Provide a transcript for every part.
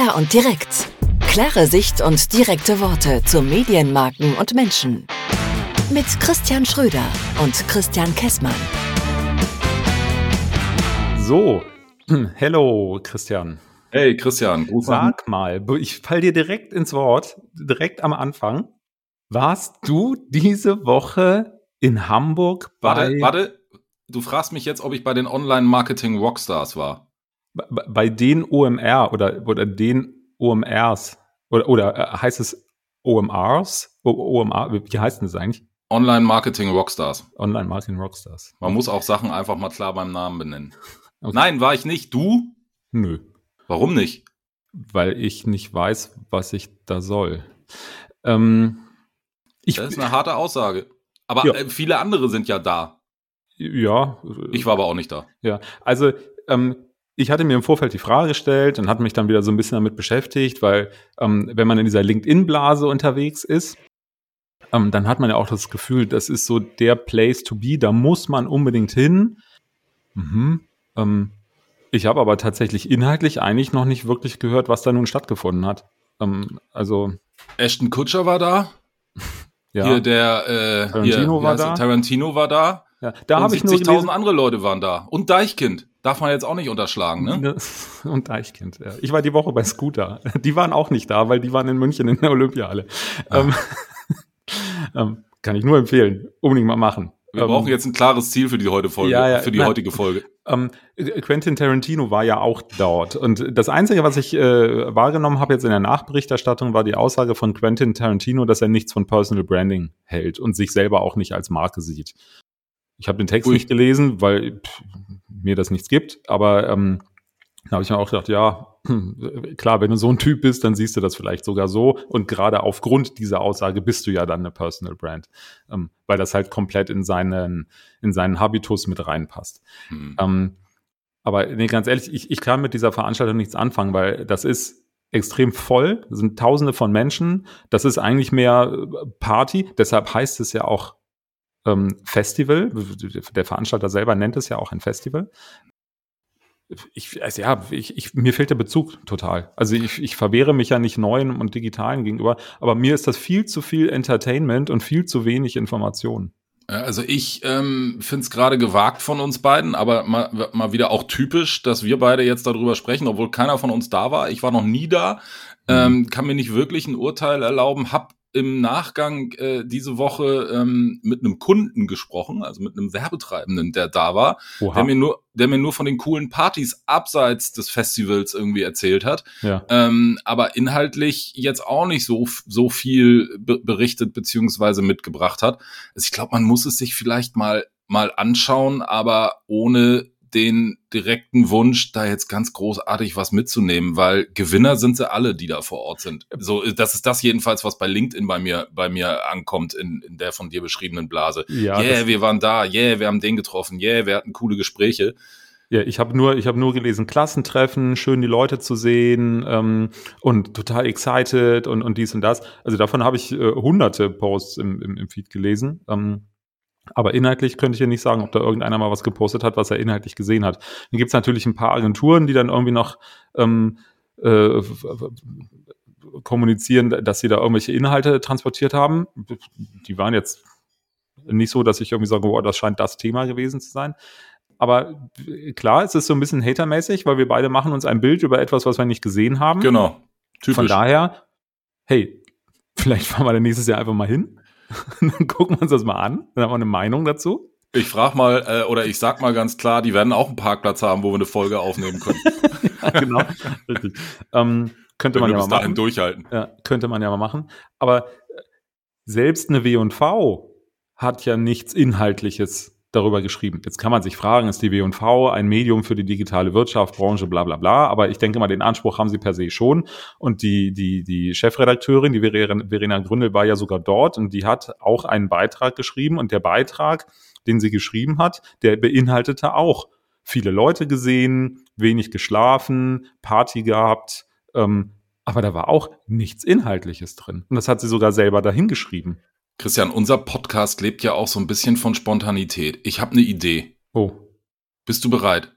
Klar und direkt. Klare Sicht und direkte Worte zu Medienmarken und Menschen. Mit Christian Schröder und Christian Kessmann. So, hello Christian. Hey Christian, Gruß Sag mal, ich fall dir direkt ins Wort, direkt am Anfang. Warst du diese Woche in Hamburg bei... Warte, warte, du fragst mich jetzt, ob ich bei den Online-Marketing-Rockstars war. Bei, den OMR oder, oder den OMRs oder, oder äh, heißt es OMRs? O OMR, wie heißt denn das eigentlich? Online Marketing Rockstars. Online Marketing Rockstars. Man muss auch Sachen einfach mal klar beim Namen benennen. Okay. Nein, war ich nicht. Du? Nö. Warum nicht? Weil ich nicht weiß, was ich da soll. Ähm, ich, das ist eine harte Aussage. Aber ja. Äh, viele andere sind ja da. Ja. Ich war aber auch nicht da. Ja, also ähm, ich hatte mir im Vorfeld die Frage gestellt und hatte mich dann wieder so ein bisschen damit beschäftigt, weil ähm, wenn man in dieser LinkedIn-Blase unterwegs ist, ähm, dann hat man ja auch das Gefühl, das ist so der Place to be, da muss man unbedingt hin. Mhm. Ähm, ich habe aber tatsächlich inhaltlich eigentlich noch nicht wirklich gehört, was da nun stattgefunden hat. Ähm, also Ashton Kutscher war da. ja. Hier der äh, Tarantino hier, war da. Tarantino war da. Ja, da habe ich nur 70.000 andere Leute waren da und Deichkind. Darf man jetzt auch nicht unterschlagen, ne? Und Deichkind, ja. Ich war die Woche bei Scooter. Die waren auch nicht da, weil die waren in München in der Olympiahalle. Ah. Ähm, ähm, kann ich nur empfehlen. Unbedingt mal machen. Wir ähm, brauchen jetzt ein klares Ziel für die, heute Folge, ja, ja, für die nein, heutige Folge. Ähm, Quentin Tarantino war ja auch dort. Und das Einzige, was ich äh, wahrgenommen habe jetzt in der Nachberichterstattung, war die Aussage von Quentin Tarantino, dass er nichts von Personal Branding hält und sich selber auch nicht als Marke sieht. Ich habe den Text Ui. nicht gelesen, weil pff, mir das nichts gibt, aber ähm, da habe ich mir auch gedacht, ja, klar, wenn du so ein Typ bist, dann siehst du das vielleicht sogar so. Und gerade aufgrund dieser Aussage bist du ja dann eine Personal Brand, ähm, weil das halt komplett in seinen, in seinen Habitus mit reinpasst. Mhm. Ähm, aber nee, ganz ehrlich, ich, ich kann mit dieser Veranstaltung nichts anfangen, weil das ist extrem voll, das sind tausende von Menschen, das ist eigentlich mehr äh, Party, deshalb heißt es ja auch ähm, Festival. Der Veranstalter selber nennt es ja auch ein Festival. Ich, also ja, ich, ich, mir fehlt der Bezug total. Also ich, ich verwehre mich ja nicht neuen und digitalen gegenüber, aber mir ist das viel zu viel Entertainment und viel zu wenig Information. Also ich ähm, finde es gerade gewagt von uns beiden, aber mal, mal wieder auch typisch, dass wir beide jetzt darüber sprechen, obwohl keiner von uns da war. Ich war noch nie da, mhm. ähm, kann mir nicht wirklich ein Urteil erlauben, hab im Nachgang äh, diese Woche ähm, mit einem Kunden gesprochen, also mit einem Werbetreibenden, der da war, der mir nur, der mir nur von den coolen Partys abseits des Festivals irgendwie erzählt hat, ja. ähm, aber inhaltlich jetzt auch nicht so so viel be berichtet beziehungsweise mitgebracht hat. Also ich glaube, man muss es sich vielleicht mal mal anschauen, aber ohne den direkten Wunsch, da jetzt ganz großartig was mitzunehmen, weil Gewinner sind sie alle, die da vor Ort sind. So, das ist das jedenfalls, was bei LinkedIn bei mir, bei mir ankommt in, in der von dir beschriebenen Blase. Ja, yeah, wir waren da, yeah, wir haben den getroffen, yeah, wir hatten coole Gespräche. Ja, ich habe nur, ich habe nur gelesen, Klassentreffen, schön die Leute zu sehen ähm, und total excited und, und dies und das. Also davon habe ich äh, hunderte Posts im, im, im Feed gelesen. Ähm, aber inhaltlich könnte ich dir nicht sagen, ob da irgendeiner mal was gepostet hat, was er inhaltlich gesehen hat. Dann gibt es natürlich ein paar Agenturen, die dann irgendwie noch ähm, äh, kommunizieren, dass sie da irgendwelche Inhalte transportiert haben. Die waren jetzt nicht so, dass ich irgendwie sage, boah, das scheint das Thema gewesen zu sein. Aber klar, es ist so ein bisschen hatermäßig, weil wir beide machen uns ein Bild über etwas, was wir nicht gesehen haben. Genau. Typisch. Von daher, hey, vielleicht fahren wir dann nächstes Jahr einfach mal hin dann gucken wir uns das mal an. Dann haben wir eine Meinung dazu. Ich frage mal, äh, oder ich sag mal ganz klar, die werden auch einen Parkplatz haben, wo wir eine Folge aufnehmen können. ja, genau, richtig. Ähm, könnte Wenn man ja mal machen. durchhalten. Ja, könnte man ja mal machen. Aber selbst eine W&V hat ja nichts Inhaltliches darüber geschrieben. Jetzt kann man sich fragen, ist die W&V ein Medium für die digitale Wirtschaft, Branche, bla bla bla, aber ich denke mal, den Anspruch haben sie per se schon und die, die, die Chefredakteurin, die Verena Gründel, war ja sogar dort und die hat auch einen Beitrag geschrieben und der Beitrag, den sie geschrieben hat, der beinhaltete auch viele Leute gesehen, wenig geschlafen, Party gehabt, ähm, aber da war auch nichts Inhaltliches drin. Und das hat sie sogar selber dahingeschrieben. Christian, unser Podcast lebt ja auch so ein bisschen von Spontanität. Ich habe eine Idee. Oh. Bist du bereit?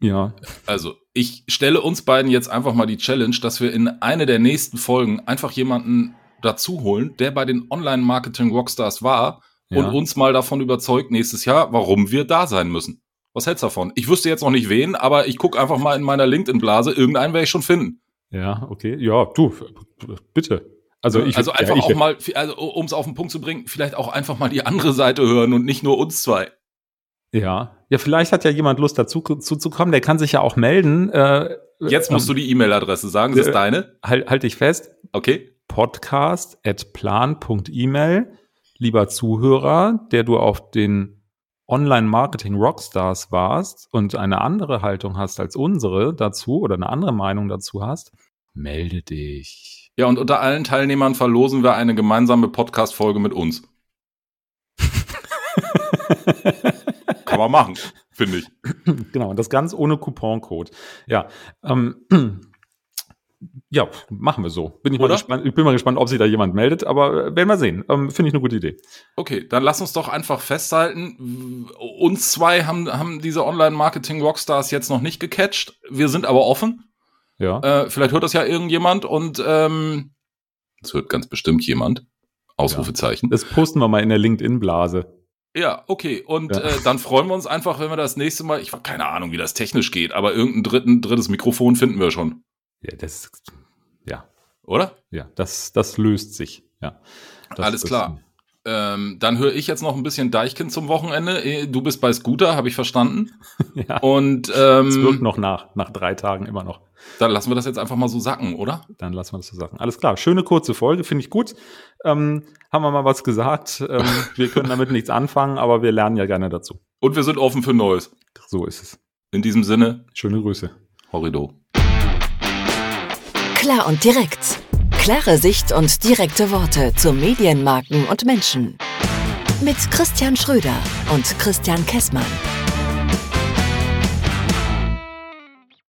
Ja. Also, ich stelle uns beiden jetzt einfach mal die Challenge, dass wir in eine der nächsten Folgen einfach jemanden dazu holen, der bei den Online-Marketing-Rockstars war Ja. und uns mal davon überzeugt nächstes Jahr, warum wir da sein müssen. Was hältst du davon? Ich wüsste jetzt noch nicht wen, aber ich gucke einfach mal in meiner LinkedIn-Blase. Irgendeinen werde ich schon finden. Ja, okay. Ja, du, bitte. Also, ich, also einfach ja, ich, auch mal, also um es auf den Punkt zu bringen, vielleicht auch einfach mal die andere Seite hören und nicht nur uns zwei. Ja. Ja, vielleicht hat ja jemand Lust dazu zu, zu kommen. Der kann sich ja auch melden. Äh, Jetzt musst du die E-Mail-Adresse sagen. Das ist äh, deine. halt, halt dich fest. Okay. Podcast at plan.email. Lieber Zuhörer, der du auf den Online-Marketing Rockstars warst und eine andere Haltung hast als unsere dazu oder eine andere Meinung dazu hast, melde dich. Ja, und unter allen Teilnehmern verlosen wir eine gemeinsame Podcast-Folge mit uns. Kann man machen, finde ich. Genau, und das ganz ohne Couponcode. Ja, ähm, ja, machen wir so. Bin ich, mal gespannt, ich bin mal gespannt, ob sich da jemand meldet, aber äh, werden wir sehen. Ähm, Finde ich eine gute Idee. Okay, dann lass uns doch einfach festhalten, uns zwei haben, haben diese Online-Marketing-Rockstars jetzt noch nicht gecatcht. Wir sind aber offen. Ja. Äh, vielleicht hört das ja irgendjemand und ähm, es hört ganz bestimmt jemand. Ausrufezeichen. Das posten wir mal in der LinkedIn-Blase. Ja, okay. Und Ja. Äh, dann freuen wir uns einfach, wenn wir das nächste Mal, ich habe keine Ahnung, wie das technisch geht, aber irgendein dritten, drittes Mikrofon finden wir schon, Ja, das, ja, oder? ja, das, das löst sich. Ja. Das, Alles das- klar. Ähm, dann höre ich jetzt noch ein bisschen Deichkind zum Wochenende. Eh, Du bist bei Scooter, habe ich verstanden. Ja. Und Es wirkt ähm, noch nach, nach drei Tagen immer noch. dann lassen wir das jetzt einfach mal so sacken, oder? Dann lassen wir das so sagen. Alles klar, schöne kurze Folge, finde ich gut. Ähm, haben wir mal was gesagt. Ähm, wir können damit nichts anfangen, aber wir lernen ja gerne dazu. Und wir sind offen für Neues. So ist es. In diesem Sinne, Schöne Grüße. Horrido. Klar und direkt. Klare Sicht und direkte Worte zu Medienmarken und Menschen. Mit Christian Schröder und Christian Kessmann.